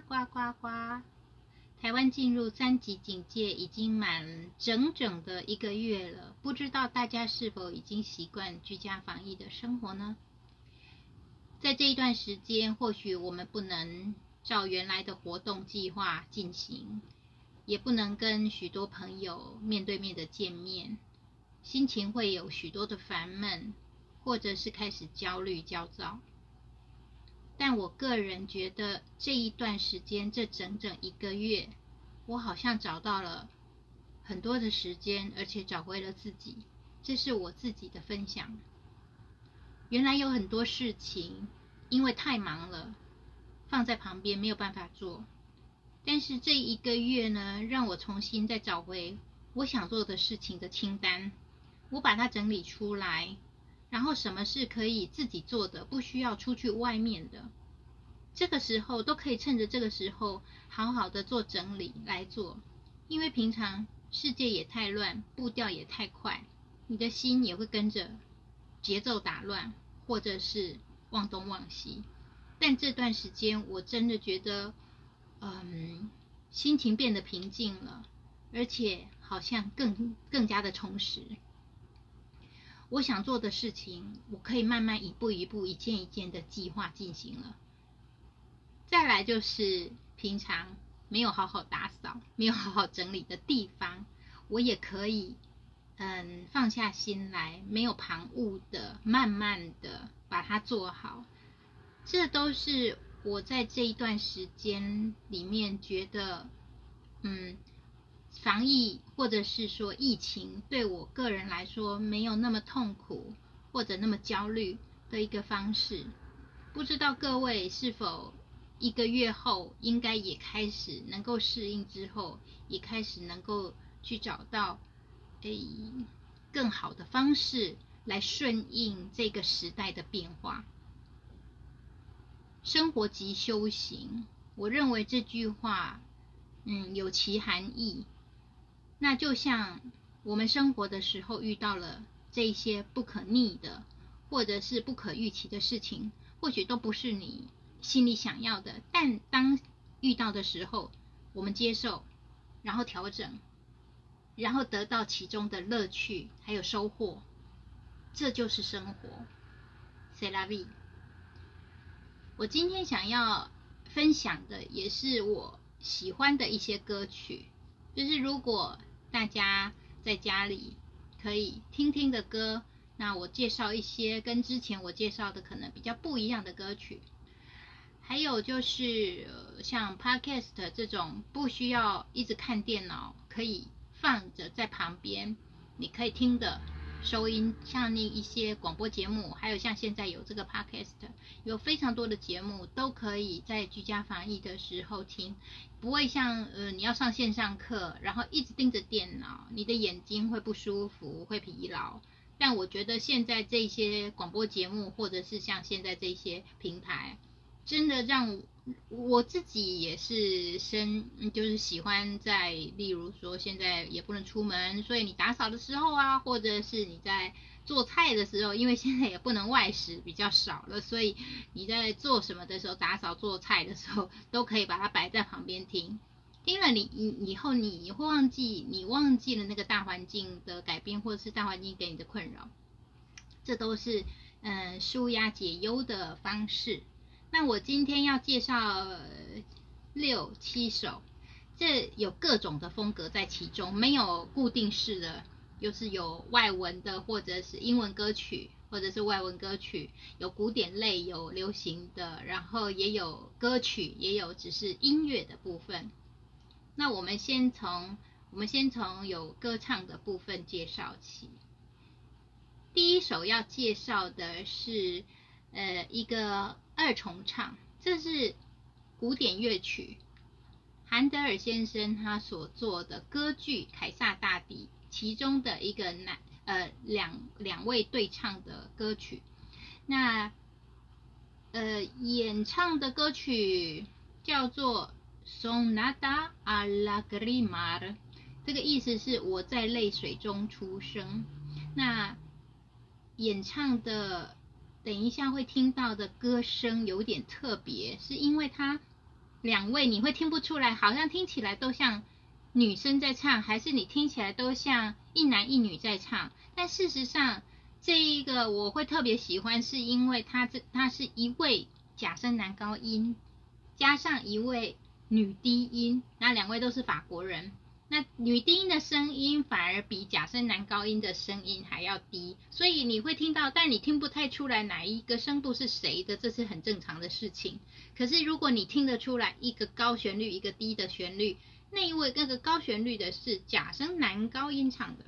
呱呱呱。台湾进入三级警戒已经满整整的一个月了，不知道大家是否已经习惯居家防疫的生活呢？在这一段时间，或许我们不能照原来的活动计划进行，也不能跟许多朋友面对面的见面，心情会有许多的烦闷，或者是开始焦虑焦躁。但我个人觉得这一段时间，这整整一个月，我好像找到了很多的时间，而且找回了自己。这是我自己的分享。原来有很多事情，因为太忙了，放在旁边没有办法做。但是这一个月呢，让我重新再找回我想做的事情的清单，我把它整理出来。然后什么是可以自己做的，不需要出去外面的，这个时候都可以趁着这个时候好好的做整理来做，因为平常世界也太乱，步调也太快，你的心也会跟着节奏打乱，或者是忘东忘西。但这段时间我真的觉得，嗯，心情变得平静了，而且好像更更加的充实。我想做的事情，我可以慢慢一步一步、一件一件的计划进行了。再来就是平常没有好好打扫、没有好好整理的地方，我也可以嗯放下心来，没有旁骛的，慢慢的把它做好。这都是我在这一段时间里面觉得嗯。防疫或者是说疫情，对我个人来说没有那么痛苦或者那么焦虑的一个方式。不知道各位是否一个月后应该也开始能够适应之后，也开始能够去找到诶更好的方式来顺应这个时代的变化。生活即修行，我认为这句话嗯有其含义。那就像我们生活的时候遇到了这些不可逆的，或者是不可预期的事情，或许都不是你心里想要的。但当遇到的时候，我们接受，然后调整，然后得到其中的乐趣还有收获，这就是生活。Selavi，。我今天想要分享的也是我喜欢的一些歌曲，就是如果。大家在家里可以听听的歌，那我介绍一些跟之前我介绍的可能比较不一样的歌曲。还有就是像 Podcast 这种不需要一直看电脑，可以放着在旁边，你可以听的。收音像那一些广播节目，还有像现在有这个 podcast，有非常多的节目都可以在居家防疫的时候听，不会像呃你要上线上课，然后一直盯着电脑，你的眼睛会不舒服，会疲劳。但我觉得现在这些广播节目，或者是像现在这些平台，真的让。我自己也是生，就是喜欢在，例如说现在也不能出门，所以你打扫的时候啊，或者是你在做菜的时候，因为现在也不能外食，比较少了，所以你在做什么的时候，打扫做菜的时候，都可以把它摆在旁边听。听了你，你以后你会忘记，你忘记了那个大环境的改变，或者是大环境给你的困扰，这都是嗯舒压解忧的方式。那我今天要介绍六七首，这有各种的风格在其中，没有固定式的，又是有外文的，或者是英文歌曲，或者是外文歌曲，有古典类，有流行的，然后也有歌曲，也有只是音乐的部分。那我们先从我们先从有歌唱的部分介绍起。第一首要介绍的是呃一个。二重唱，这是古典乐曲，韩德尔先生他所做的歌剧《凯撒大帝》其中的一个男呃两两位对唱的歌曲。那呃演唱的歌曲叫做《Sonata a la Grimar》，这个意思是我在泪水中出生。那演唱的。等一下会听到的歌声有点特别，是因为它两位你会听不出来，好像听起来都像女生在唱，还是你听起来都像一男一女在唱？但事实上，这一个我会特别喜欢，是因为他这他是一位假声男高音，加上一位女低音，那两位都是法国人。那女低音的声音反而比假声男高音的声音还要低，所以你会听到，但你听不太出来哪一个声部是谁的，这是很正常的事情。可是如果你听得出来一个高旋律，一个低的旋律，那一位那个高旋律的是假声男高音唱的，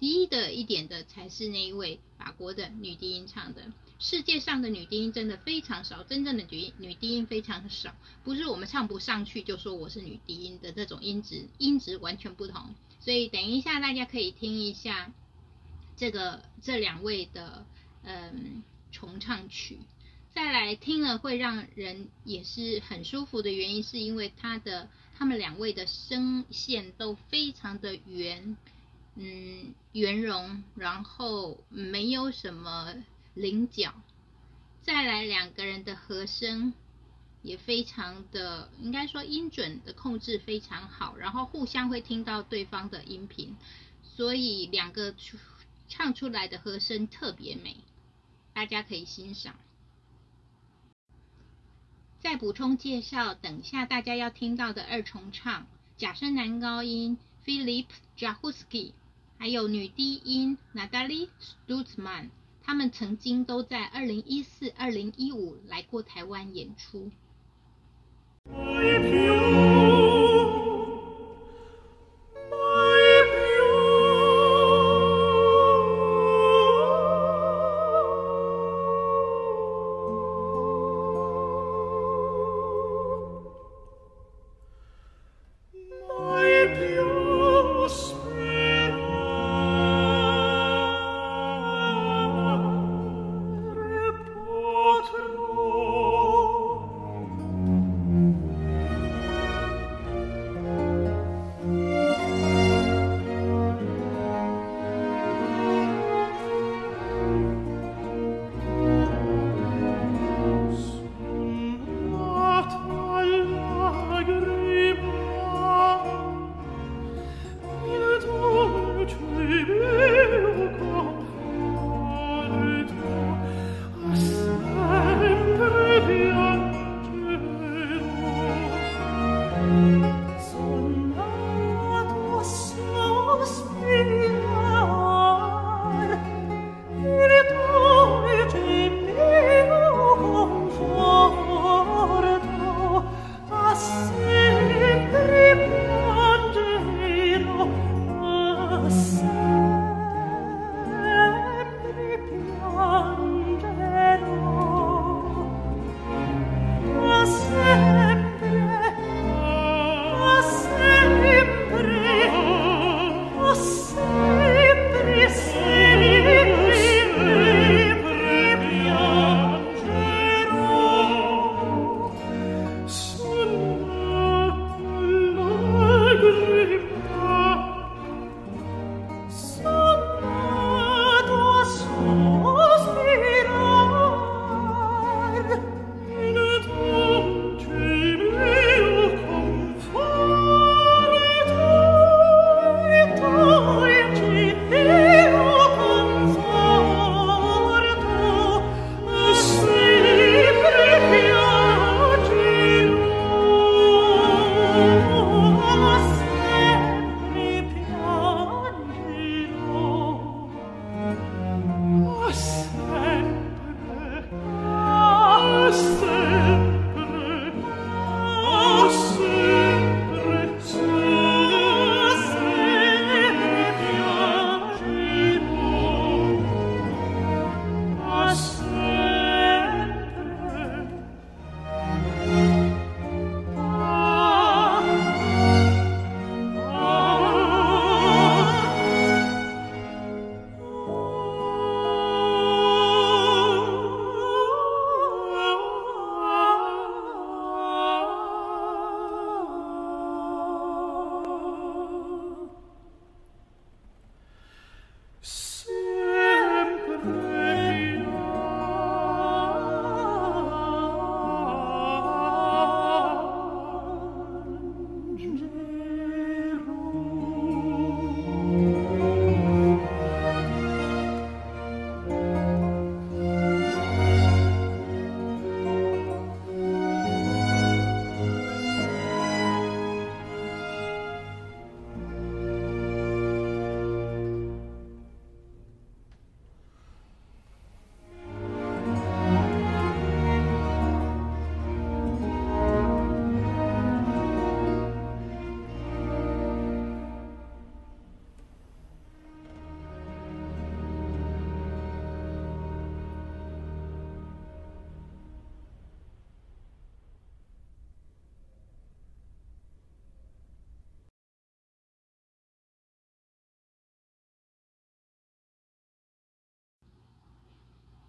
低的一点的才是那一位法国的女低音唱的。世界上的女低音真的非常少，真正的女女低音非常少，不是我们唱不上去就说我是女低音的这种音质，音质完全不同。所以等一下大家可以听一下这个这两位的嗯重唱曲，再来听了会让人也是很舒服的原因，是因为他的他们两位的声线都非常的圆，嗯圆融，然后没有什么。菱角，再来两个人的和声也非常的，应该说音准的控制非常好，然后互相会听到对方的音频，所以两个唱出来的和声特别美，大家可以欣赏。再补充介绍，等下大家要听到的二重唱，假声男高音 Philip Jahuski，还有女低音 Natalie Stutzman。他们曾经都在二零一四、二零一五来过台湾演出。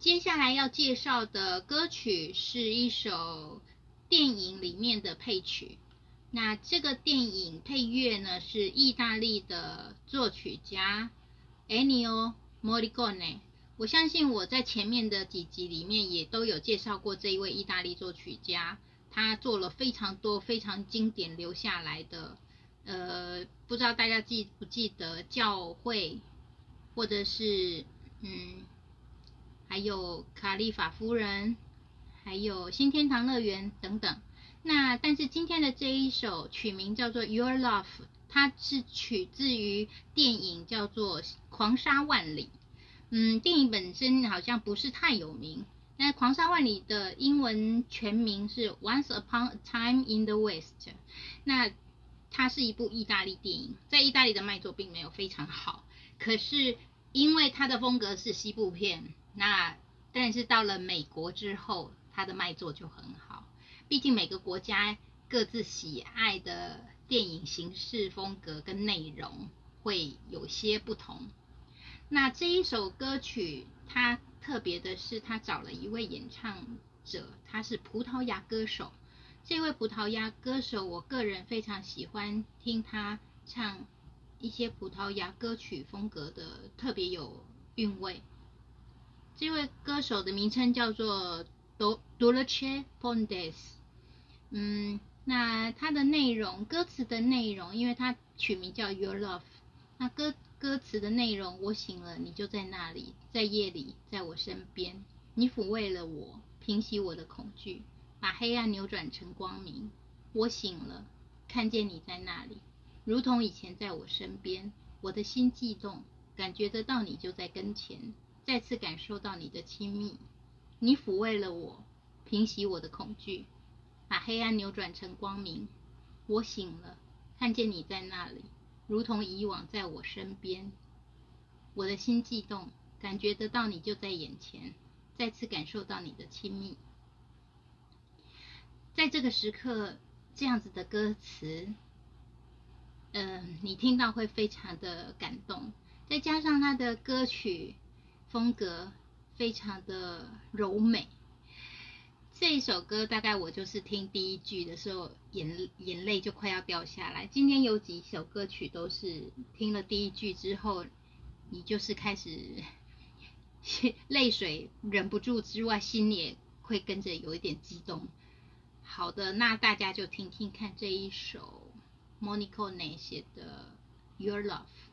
接下来要介绍的歌曲是一首电影里面的配曲。那这个电影配乐呢是意大利的作曲家 Ennio Morricone。我相信我在前面的几集里面也都有介绍过这一位意大利作曲家，他做了非常多非常经典留下来的。呃，不知道大家记不记得教会，或者是嗯。还有卡利法夫人，还有新天堂乐园等等。那但是今天的这一首曲名叫做《Your Love》，它是取自于电影叫做《狂沙万里》。嗯，电影本身好像不是太有名。那《狂沙万里》的英文全名是《Once Upon a Time in the West》。那它是一部意大利电影，在意大利的卖座并没有非常好。可是因为它的风格是西部片。那但是到了美国之后，它的卖座就很好。毕竟每个国家各自喜爱的电影形式、风格跟内容会有些不同。那这一首歌曲，它特别的是，他找了一位演唱者，他是葡萄牙歌手。这位葡萄牙歌手，我个人非常喜欢听他唱一些葡萄牙歌曲风格的，特别有韵味。这位歌手的名称叫做 Do Dulce Pontes，嗯，那它的内容，歌词的内容，因为它取名叫 Your Love，那歌歌词的内容，我醒了，你就在那里，在夜里，在我身边，你抚慰了我，平息我的恐惧，把黑暗扭转成光明。我醒了，看见你在那里，如同以前在我身边，我的心悸动，感觉得到你就在跟前。再次感受到你的亲密，你抚慰了我，平息我的恐惧，把黑暗扭转成光明。我醒了，看见你在那里，如同以往在我身边。我的心悸动，感觉得到你就在眼前，再次感受到你的亲密。在这个时刻，这样子的歌词，嗯，你听到会非常的感动。再加上他的歌曲。风格非常的柔美，这一首歌大概我就是听第一句的时候，眼眼泪就快要掉下来。今天有几首歌曲都是听了第一句之后，你就是开始 泪水忍不住之外，心也会跟着有一点激动。好的，那大家就听听看这一首 Monica 那写的 Your Love。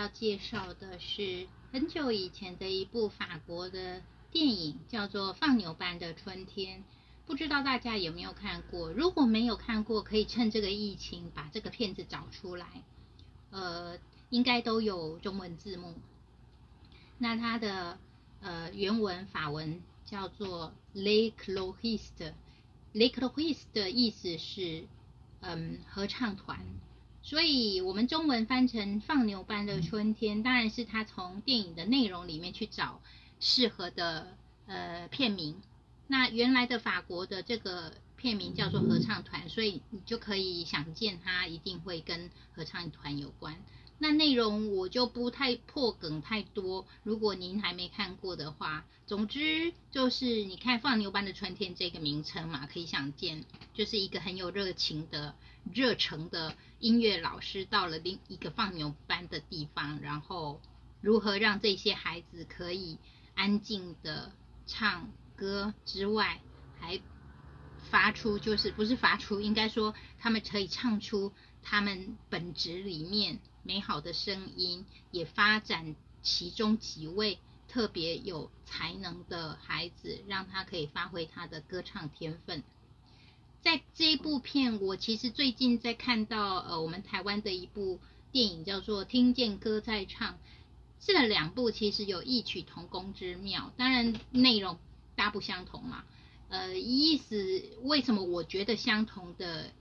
要介绍的是很久以前的一部法国的电影，叫做《放牛班的春天》。不知道大家有没有看过？如果没有看过，可以趁这个疫情把这个片子找出来。呃，应该都有中文字幕。那它的呃原文法文叫做 “Les Clohistes”。Les Clohistes 的意思是嗯合唱团。所以我们中文翻成“放牛班的春天”，当然是他从电影的内容里面去找适合的呃片名。那原来的法国的这个片名叫做合唱团，所以你就可以想见它一定会跟合唱团有关。那内容我就不太破梗太多，如果您还没看过的话，总之就是你看“放牛班的春天”这个名称嘛，可以想见，就是一个很有热情的、热诚的音乐老师到了另一个放牛班的地方，然后如何让这些孩子可以安静的唱歌之外，还发出就是不是发出，应该说他们可以唱出他们本职里面。美好的声音，也发展其中几位特别有才能的孩子，让他可以发挥他的歌唱天分。在这一部片，我其实最近在看到呃，我们台湾的一部电影叫做《听见歌在唱》，这两部其实有异曲同工之妙，当然内容大不相同嘛。呃，意思为什么我觉得相同的？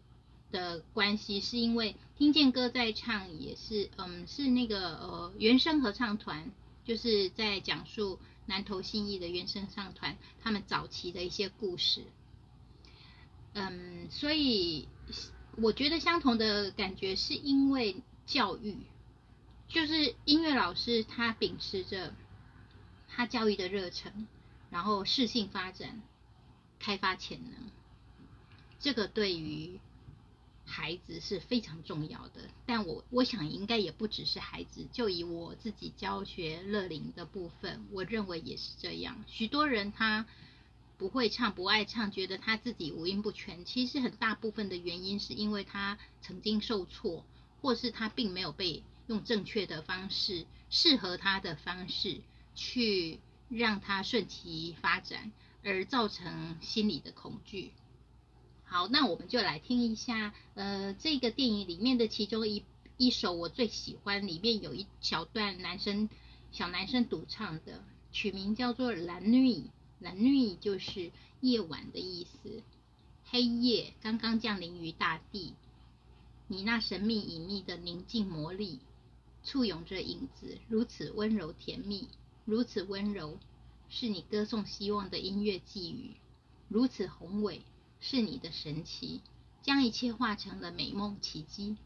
的关系是因为听见歌在唱，也是嗯，是那个呃原声合唱团，就是在讲述南投信义的原声唱团他们早期的一些故事。嗯，所以我觉得相同的感觉是因为教育，就是音乐老师他秉持着他教育的热忱，然后适性发展，开发潜能，这个对于。孩子是非常重要的，但我我想应该也不只是孩子。就以我自己教学乐龄的部分，我认为也是这样。许多人他不会唱、不爱唱，觉得他自己五音不全。其实很大部分的原因是因为他曾经受挫，或是他并没有被用正确的方式、适合他的方式去让他顺其发展，而造成心理的恐惧。好，那我们就来听一下，呃，这个电影里面的其中一一首我最喜欢，里面有一小段男生小男生独唱的，取名叫做《蓝绿》，蓝绿就是夜晚的意思，黑夜刚刚降临于大地，你那神秘隐秘的宁静魔力，簇拥着影子，如此温柔甜蜜，如此温柔，是你歌颂希望的音乐寄语，如此宏伟。是你的神奇，将一切化成了美梦奇迹。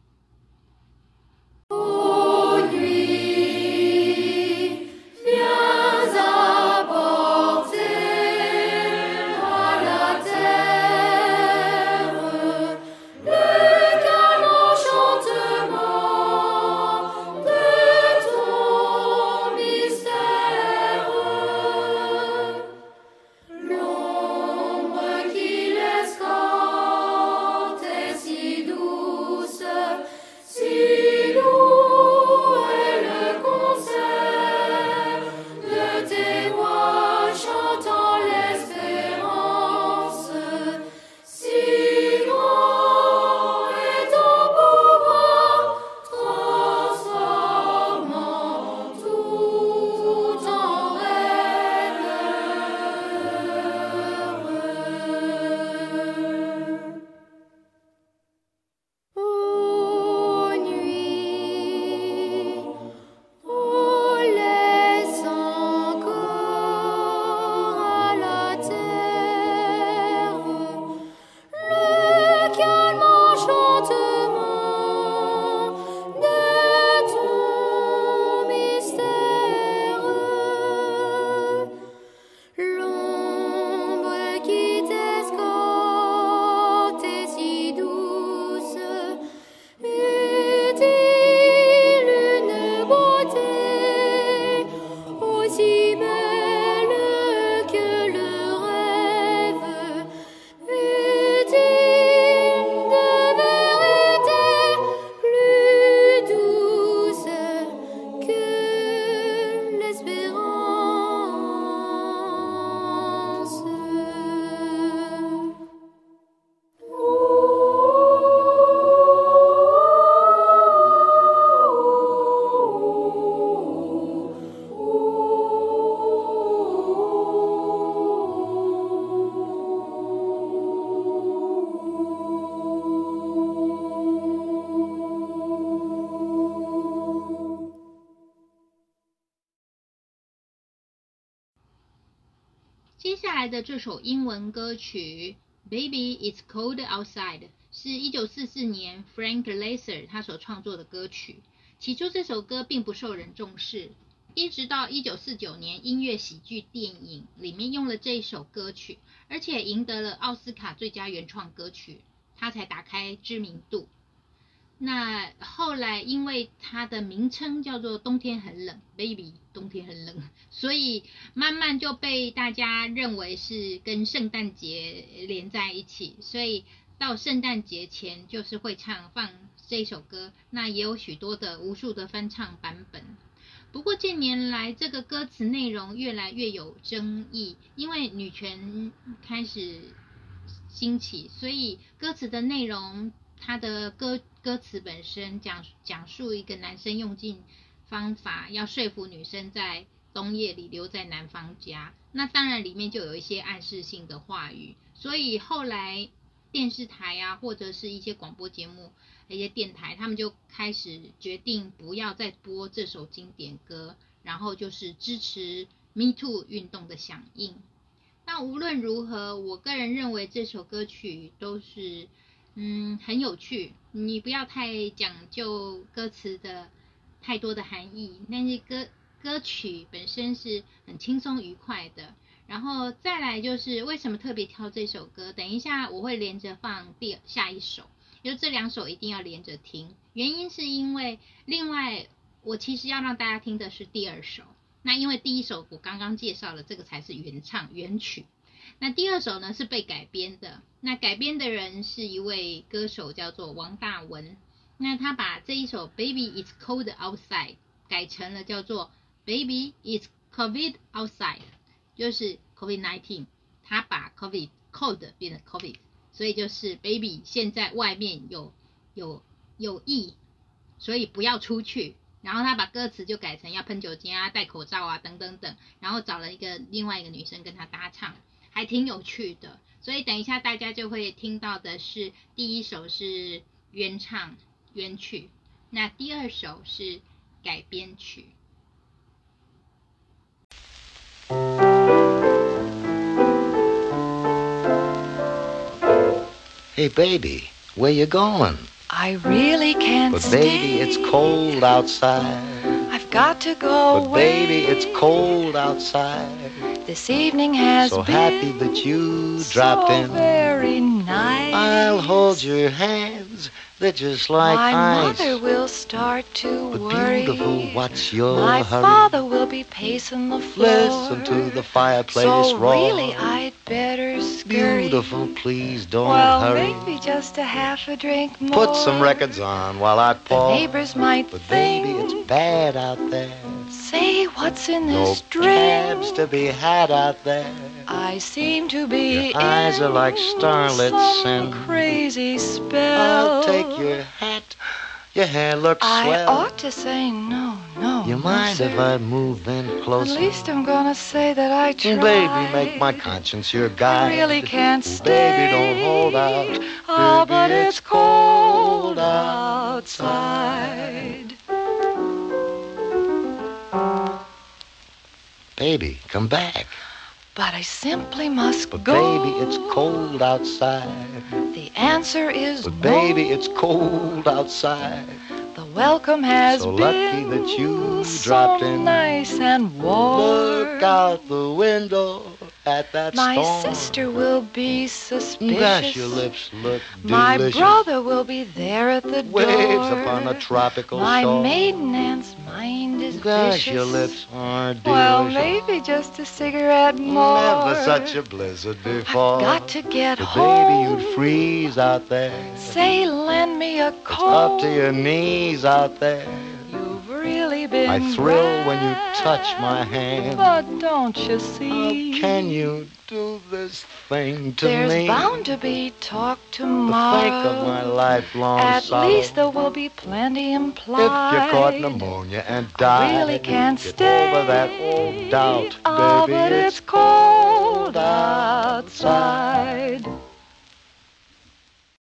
下来的这首英文歌曲《Baby It's Cold Outside》是一九四四年 Frank Laser 他所创作的歌曲。起初这首歌并不受人重视，一直到一九四九年音乐喜剧电影里面用了这一首歌曲，而且赢得了奥斯卡最佳原创歌曲，它才打开知名度。那后来，因为它的名称叫做《冬天很冷》，Baby，冬天很冷，所以慢慢就被大家认为是跟圣诞节连在一起。所以到圣诞节前，就是会唱放这首歌。那也有许多的无数的翻唱版本。不过近年来，这个歌词内容越来越有争议，因为女权开始兴起，所以歌词的内容。他的歌歌词本身讲讲述一个男生用尽方法要说服女生在冬夜里留在男方家，那当然里面就有一些暗示性的话语，所以后来电视台啊或者是一些广播节目、一些电台，他们就开始决定不要再播这首经典歌，然后就是支持 Me Too 运动的响应。那无论如何，我个人认为这首歌曲都是。嗯，很有趣。你不要太讲究歌词的太多的含义，但是歌歌曲本身是很轻松愉快的。然后再来就是为什么特别挑这首歌？等一下我会连着放第下一首，就这两首一定要连着听。原因是因为另外我其实要让大家听的是第二首。那因为第一首我刚刚介绍了，这个才是原唱原曲。那第二首呢是被改编的，那改编的人是一位歌手叫做王大文，那他把这一首 Baby It's Cold Outside 改成了叫做 Baby It's Covid Outside，就是 Covid nineteen，他把 Covid cold 变成 Covid，所以就是 Baby 现在外面有有有疫，所以不要出去，然后他把歌词就改成要喷酒精啊、戴口罩啊等等等，然后找了一个另外一个女生跟他搭唱。还挺有趣的，所以等一下大家就会听到的是第一首是原唱原曲，那第二首是改编曲。Hey baby, where you going? I really can't But baby, it's cold outside. Got to go But baby, it's cold outside. This evening has so been happy that you dropped so in. very nice. I'll hold your hands. They're just like My ice. mother will start to but worry. beautiful, what's your My hurry? father will be pacing the floor. Listen to the fireplace so roar. really, I'd better scurry. Beautiful, please don't well, hurry. maybe just a half a drink more. Put some records on while I The pour. neighbors might But think. baby, it's bad out there. Say what's in No this cabs drink. to be had out there. I seem to be Your eyes are like in starlets some and crazy spell. I'll take Oh. your hat. Your hair looks I swell. ought to say no, no. You no, mind if. I move in closer? At least I'm gonna say that I mm, tried. Baby, make my conscience your guide. I really can't stay. Baby, don't hold out. Oh, Baby, but it's cold outside. Baby, come back. But I simply must But go. baby, it's cold outside. The answer is But baby, it's cold outside. The welcome has So been lucky that you so dropped in. nice and warm. Look out the window at that My storm. sister will be suspicious. Gosh, your lips look My brother will be there at the Waves door. upon a tropical My shore. maiden aunt's mind is Gosh, vicious. your lips are delicious. Well, maybe just a cigarette more. Never such a blizzard before. I've got to get But home. baby, you'd freeze out there. Say, lend me a coat. up to your knees out there. You've really been I thrill when you touch my hand. But don't you How see? can you do this thing to me There's me? bound to be talk To tomorrow. think of my lifelong At sorrow. least there will be plenty implied. If implied. you caught pneumonia and I died, really can't get stay. over that old doubt, Oh, baby. but it's cold outside.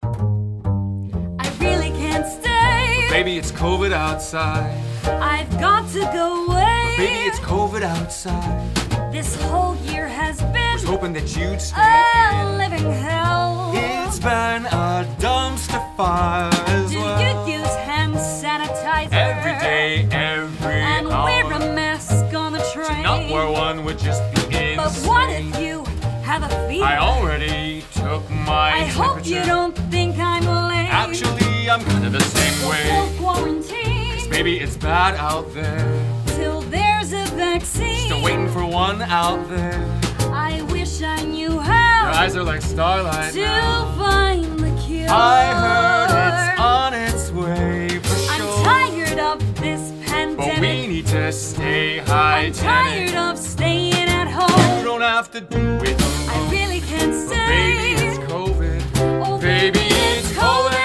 I really can't stay. Baby, it's COVID outside. I've got to go away. Baby, it's COVID outside. This whole year has been hoping that you'd stay a in. living hell. It's been a dumpster fire as Do well. you use hand sanitizer? Every day, every And hour. wear a mask on the train. Not wear one would just be insane. But what if you have a fever? I already took my I hope you don't think I'm lame. Actually, I'm kind of the same We'll way. quarantine Maybe it's bad out there. till there's a vaccine. Still waiting for one out there. I wish I knew Your how eyes are like starlight to now. find the cure. I heard it's on its way for I'm sure. tired of this pandemic. But we need to stay I'm tired of staying at home. You don't have to do it I really can't But stay. baby, it's COVID. Oh, Baby, it's COVID.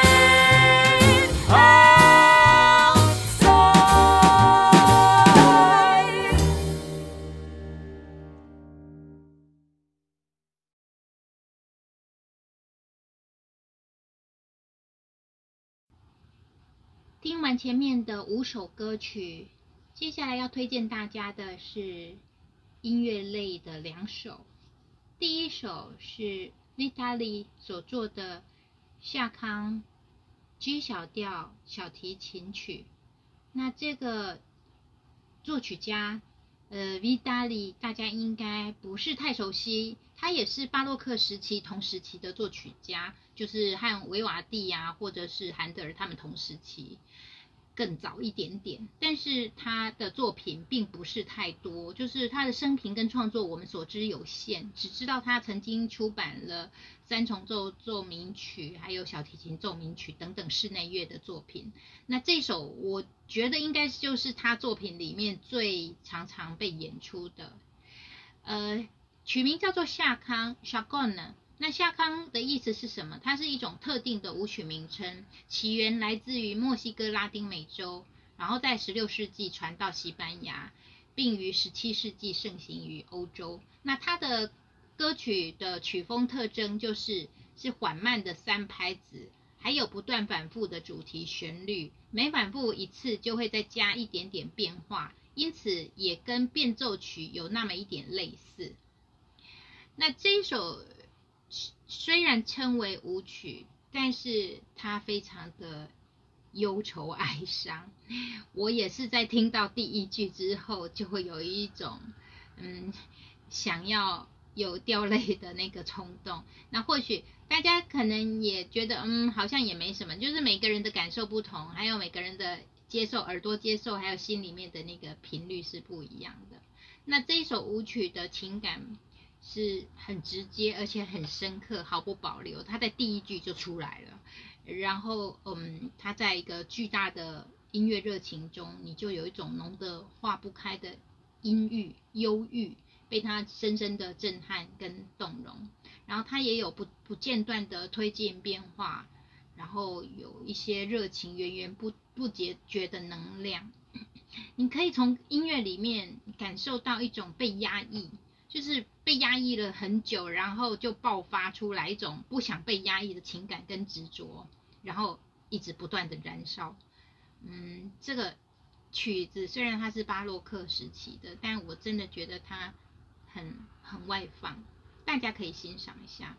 听完前面的五首歌曲，接下来要推荐大家的是音乐类的两首。第一首是 Vitali 所做的夏康 G 小调小提琴曲。那这个作曲家呃 Vitali 大家应该不是太熟悉，他也是巴洛克时期同时期的作曲家，就是和维瓦蒂呀、或者是韩德尔他们同时期。更早一点点，但是他的作品并不是太多，就是他的生平跟创作我们所知有限，只知道他曾经出版了三重奏奏鸣曲，还有小提琴奏鸣曲等等室内乐的作品。那这首我觉得应该就是他作品里面最常常被演出的，呃，取名叫做夏康 s h a g o n 呢。那夏康的意思是什么？它是一种特定的舞曲名称，起源来自于墨西哥拉丁美洲，然后在16世纪传到西班牙，并于17世纪盛行于欧洲。那它的歌曲的曲风特征就是是缓慢的三拍子，还有不断反复的主题旋律，每反复一次就会再加一点点变化，因此也跟变奏曲有那么一点类似。那这一首虽然称为舞曲，但是它非常的忧愁哀伤。我也是在听到第一句之后，就会有一种嗯想要有掉泪的那个冲动。那或许大家可能也觉得嗯好像也没什么，就是每个人的感受不同，还有每个人的接受耳朵接受，还有心里面的那个频率是不一样的。那这一首舞曲的情感是很直接，而且很深刻，毫不保留。他在第一句就出来了，然后嗯，他在一个巨大的音乐热情中，你就有一种浓得化不开的阴郁、忧郁，被他深深的震撼跟动容。然后他也有不不间断的推进变化，然后有一些热情源源不不决绝的能量。你可以从音乐里面感受到一种被压抑，就是被压抑了很久，然后就爆发出来一种不想被压抑的情感跟执着，然后一直不断的燃烧。嗯，这个曲子虽然它是巴洛克时期的，但我真的觉得它很很外放，大家可以欣赏一下。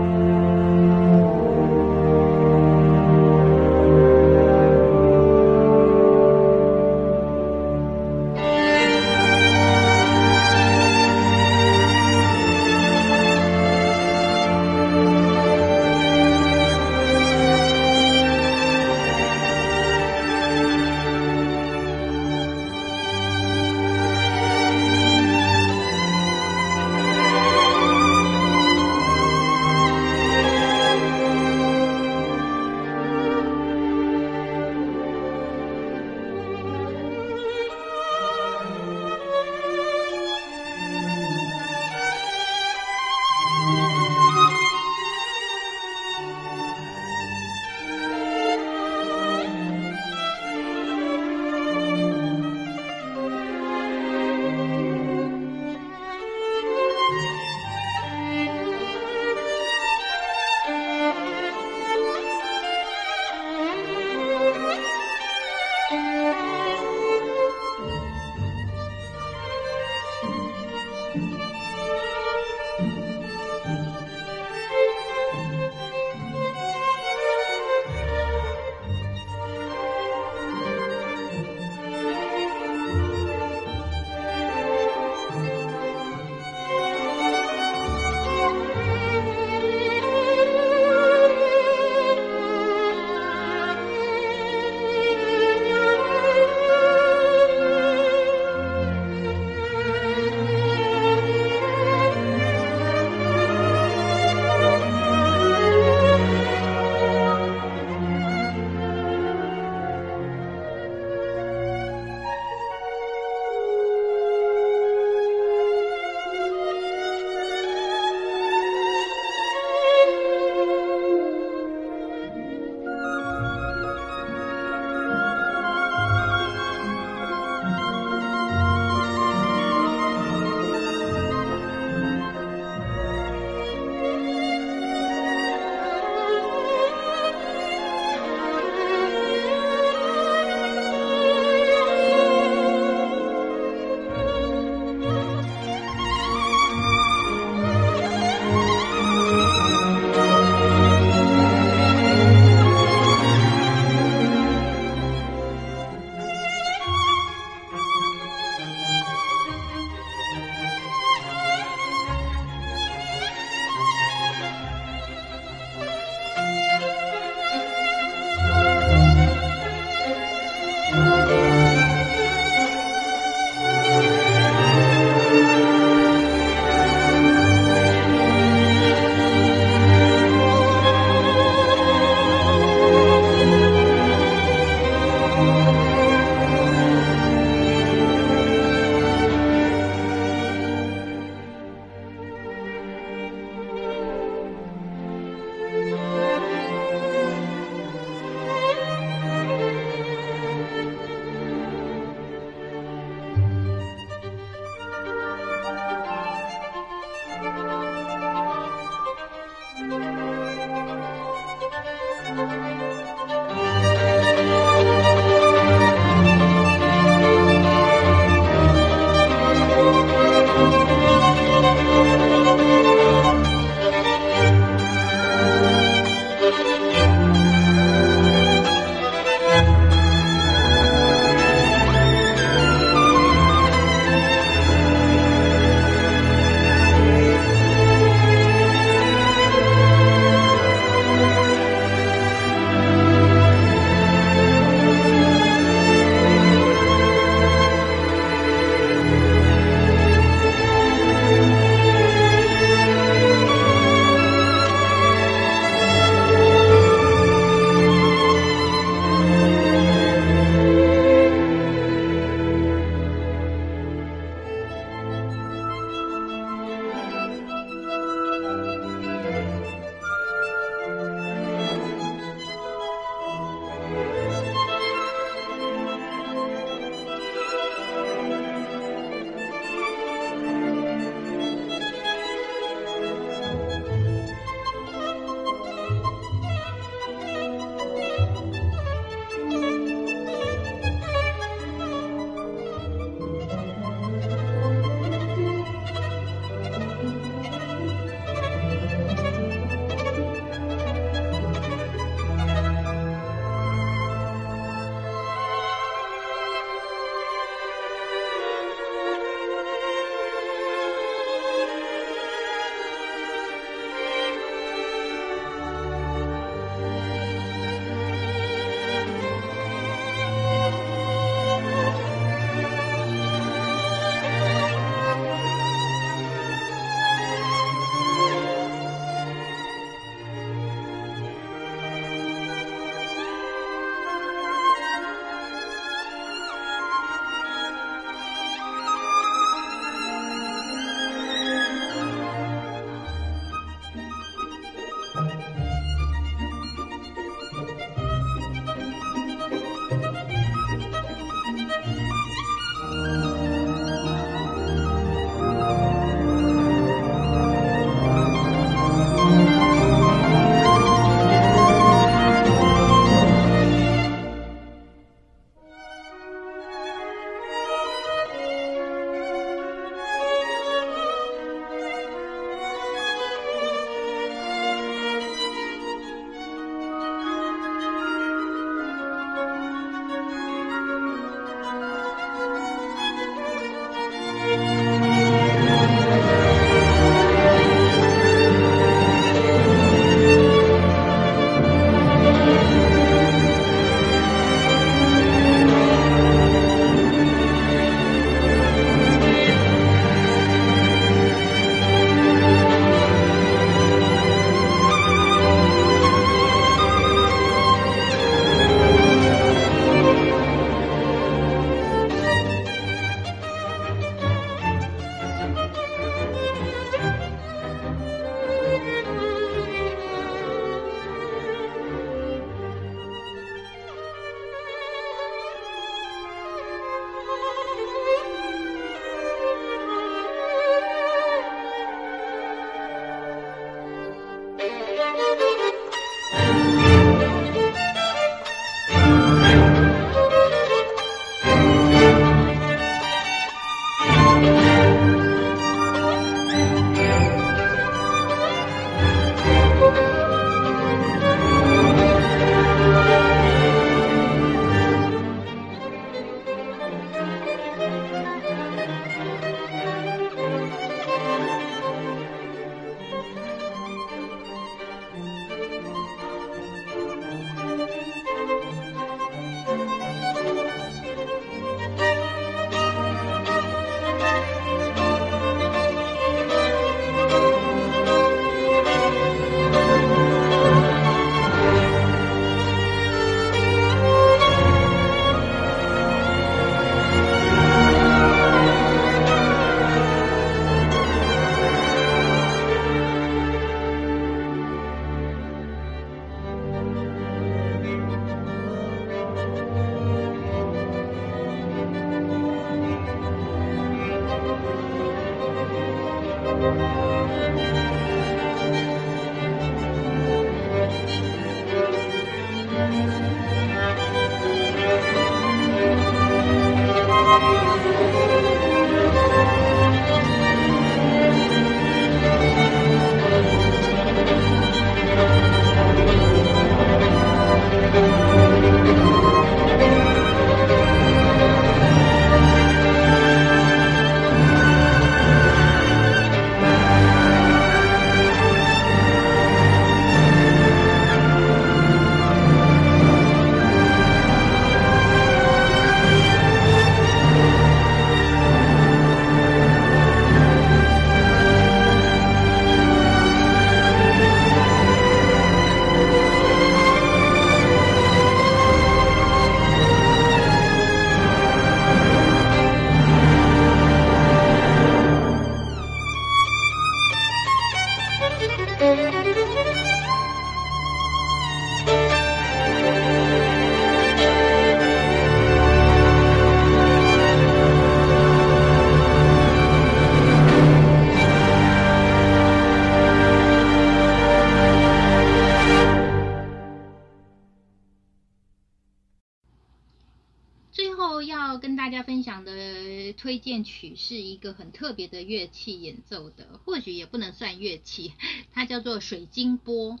一个很特别的乐器演奏的，或许也不能算乐器，它叫做水晶钵。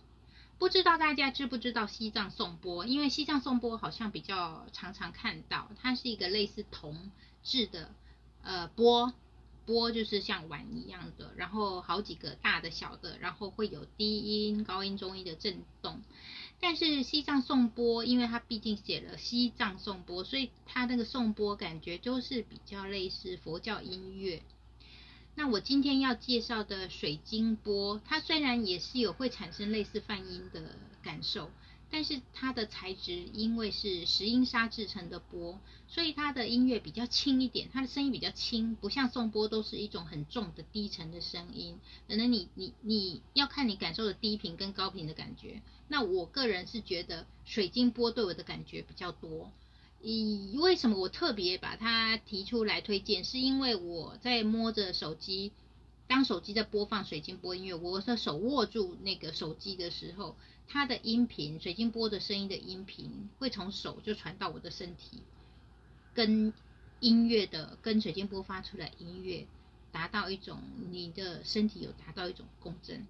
不知道大家知不知道西藏颂钵？因为西藏颂钵好像比较常常看到，它是一个类似铜制的呃钵，钵就是像碗一样的，然后好几个大的小的，然后会有低音、高音、中音的震动。但是西藏颂钵，因为它毕竟写了西藏颂钵，所以它那个颂钵感觉就是比较类似佛教音乐。那我今天要介绍的水晶钵，它虽然也是有会产生类似泛音的感受，但是它的材质因为是石英砂制成的钵，所以它的音乐比较轻一点，它的声音比较轻，不像颂钵都是一种很重的低沉的声音。可能你你你要看你感受的低频跟高频的感觉。那我个人是觉得水晶钵对我的感觉比较多。以为什么我特别把它提出来推荐，是因为我在摸着手机，当手机在播放水晶波音乐，我的手握住那个手机的时候，它的音频，水晶波的声音的音频会从手就传到我的身体，跟音乐的跟水晶波发出来音乐，达到一种你的身体有达到一种共振，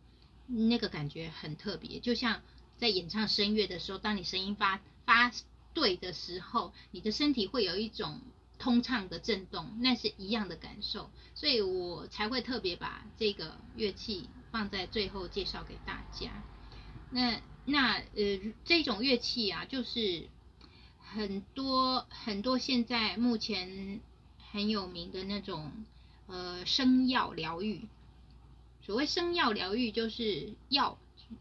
那个感觉很特别，就像在演唱声乐的时候，当你声音发发。对的时候，你的身体会有一种通畅的震动，那是一样的感受，所以我才会特别把这个乐器放在最后介绍给大家。那那呃，这种乐器啊，就是很多很多现在目前很有名的那种呃声药疗愈。所谓声药疗愈，就是药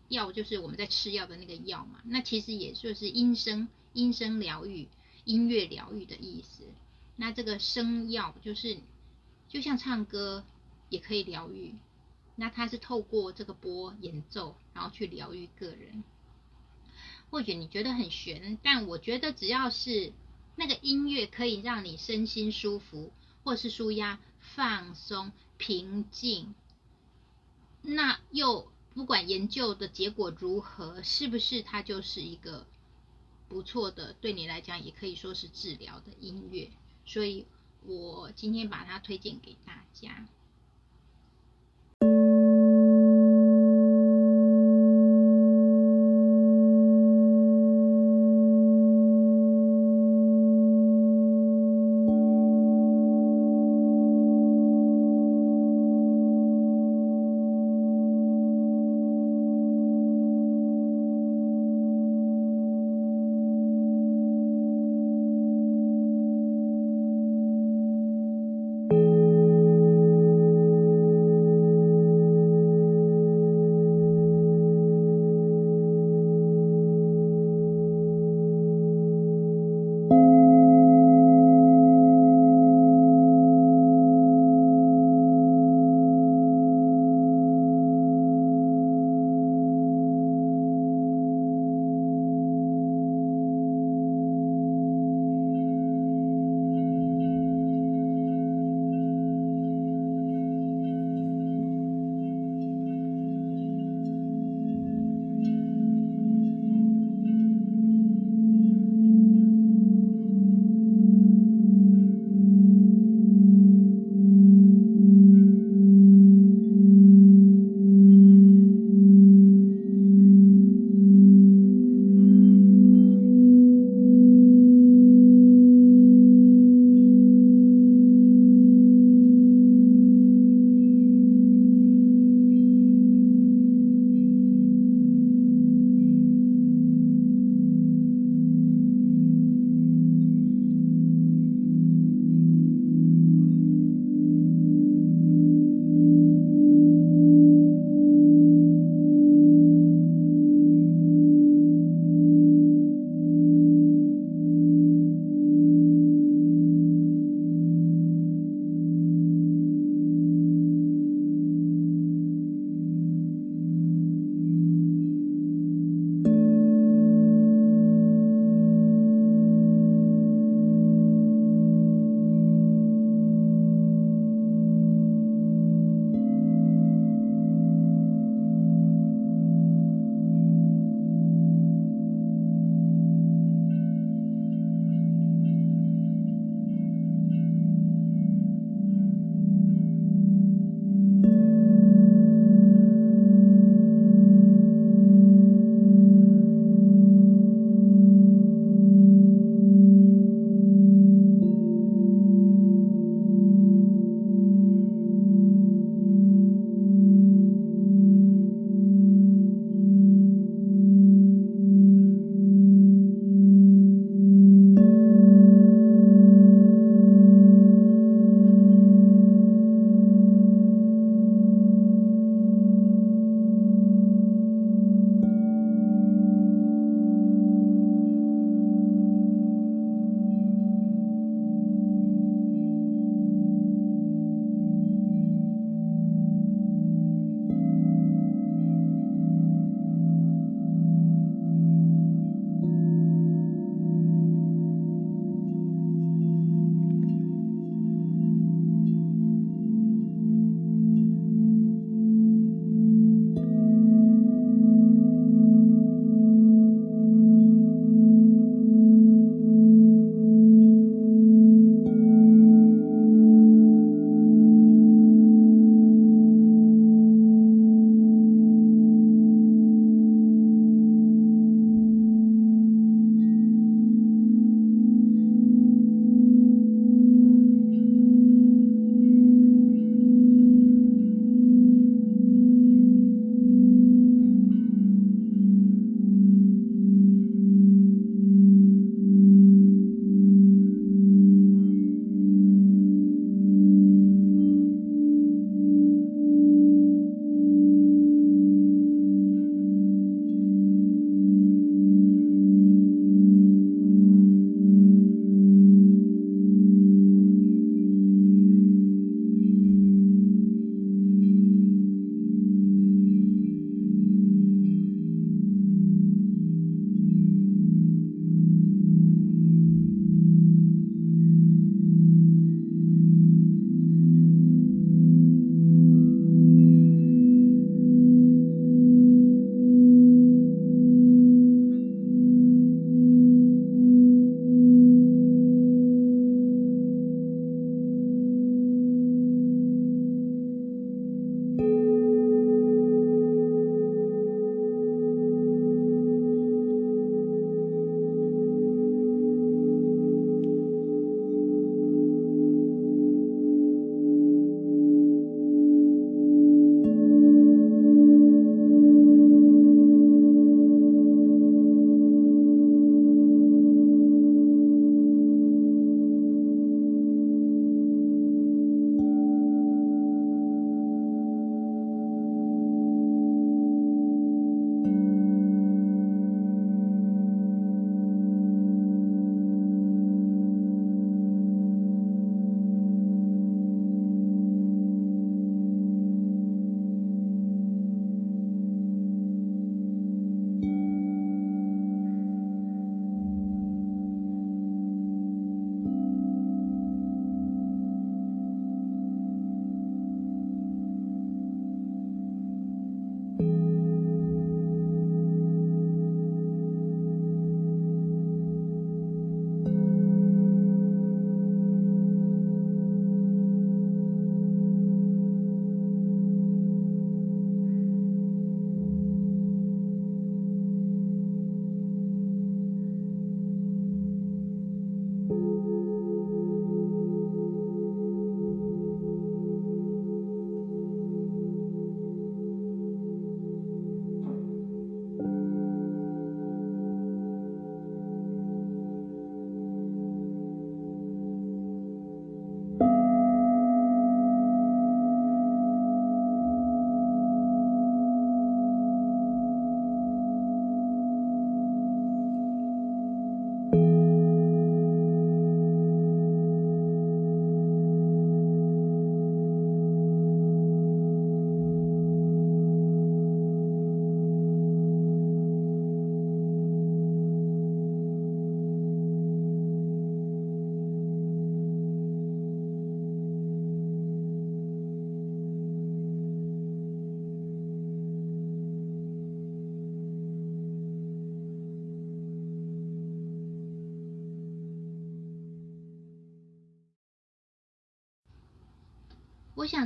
药就是我们在吃药的那个药嘛，那其实也就是音声。音声疗愈、音乐疗愈的意思。那这个声药就是就像唱歌也可以疗愈，那它是透过这个波演奏，然后去疗愈个人。或许你觉得很悬，但我觉得只要是那个音乐可以让你身心舒服，或是舒压、放松、平静，那又不管研究的结果如何，是不是它就是一个不错的，对你来讲也可以说是治疗的音乐。所以我今天把它推荐给大家。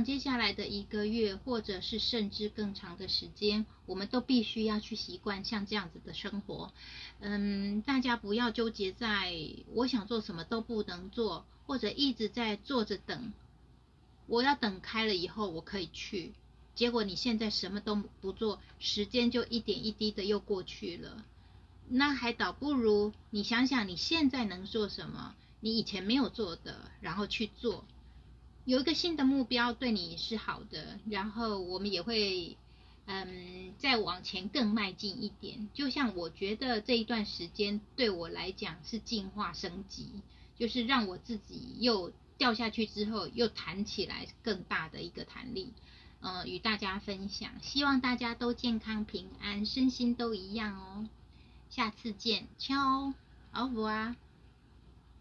接下来的一个月，或者是甚至更长的时间，我们都必须要去习惯像这样子的生活。嗯，大家不要纠结在我想做什么都不能做，或者一直在坐着等。我要等开了以后我可以去，结果你现在什么都不做，时间就一点一滴的又过去了。那还倒不如你想想你现在能做什么，你以前没有做的，然后去做。有一个新的目标对你是好的，然后我们也会，嗯，再往前更迈进一点。就像我觉得这一段时间对我来讲是进化升级，就是让我自己又掉下去之后又弹起来更大的一个弹力，嗯，与大家分享。希望大家都健康平安，身心都一样哦。下次见，敲，au revoir。